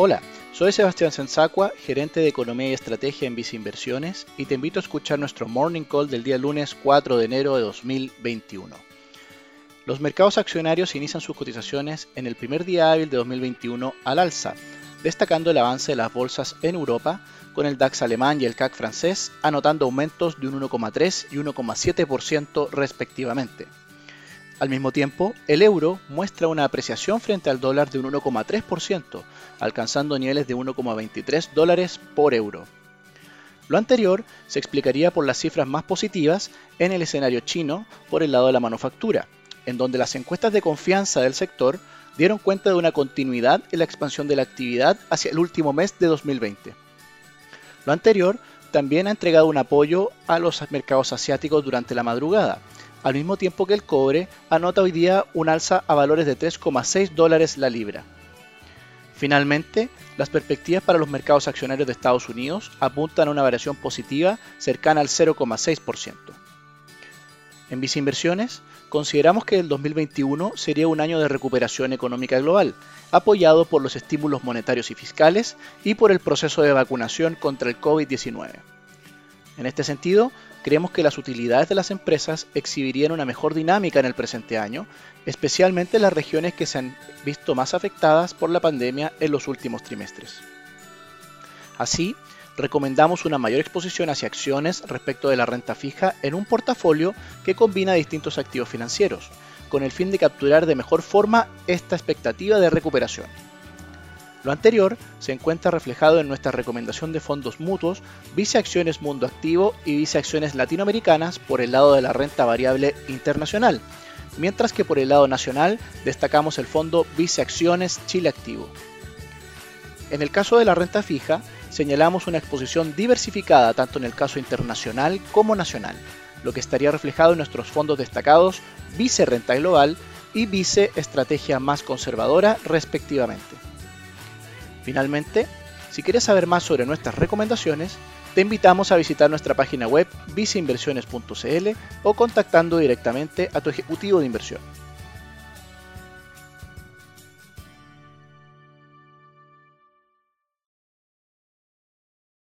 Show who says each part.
Speaker 1: Hola, soy Sebastián Sensacua, gerente de Economía y Estrategia en Vice Inversiones, y te invito a escuchar nuestro Morning Call del día lunes 4 de enero de 2021. Los mercados accionarios inician sus cotizaciones en el primer día hábil de 2021 al alza, destacando el avance de las bolsas en Europa, con el DAX alemán y el CAC francés anotando aumentos de un 1,3 y 1,7% respectivamente. Al mismo tiempo, el euro muestra una apreciación frente al dólar de un 1,3%, alcanzando niveles de 1,23 dólares por euro. Lo anterior se explicaría por las cifras más positivas en el escenario chino por el lado de la manufactura, en donde las encuestas de confianza del sector dieron cuenta de una continuidad en la expansión de la actividad hacia el último mes de 2020. Lo anterior también ha entregado un apoyo a los mercados asiáticos durante la madrugada, al mismo tiempo que el cobre anota hoy día un alza a valores de 3,6 dólares la libra. Finalmente, las perspectivas para los mercados accionarios de Estados Unidos apuntan a una variación positiva cercana al 0,6%. En Viceinversiones, consideramos que el 2021 sería un año de recuperación económica global, apoyado por los estímulos monetarios y fiscales y por el proceso de vacunación contra el COVID-19. En este sentido, creemos que las utilidades de las empresas exhibirían una mejor dinámica en el presente año, especialmente en las regiones que se han visto más afectadas por la pandemia en los últimos trimestres. Así, recomendamos una mayor exposición hacia acciones respecto de la renta fija en un portafolio que combina distintos activos financieros, con el fin de capturar de mejor forma esta expectativa de recuperación. Lo anterior se encuentra reflejado en nuestra recomendación de fondos mutuos Viceacciones Mundo Activo y Viceacciones Latinoamericanas por el lado de la renta variable internacional, mientras que por el lado nacional destacamos el fondo Viceacciones Chile Activo. En el caso de la renta fija, señalamos una exposición diversificada tanto en el caso internacional como nacional, lo que estaría reflejado en nuestros fondos destacados Vice Renta Global y Vice Estrategia Más Conservadora respectivamente. Finalmente, si quieres saber más sobre nuestras recomendaciones, te invitamos a visitar nuestra página web viceinversiones.cl o contactando directamente a tu ejecutivo de inversión.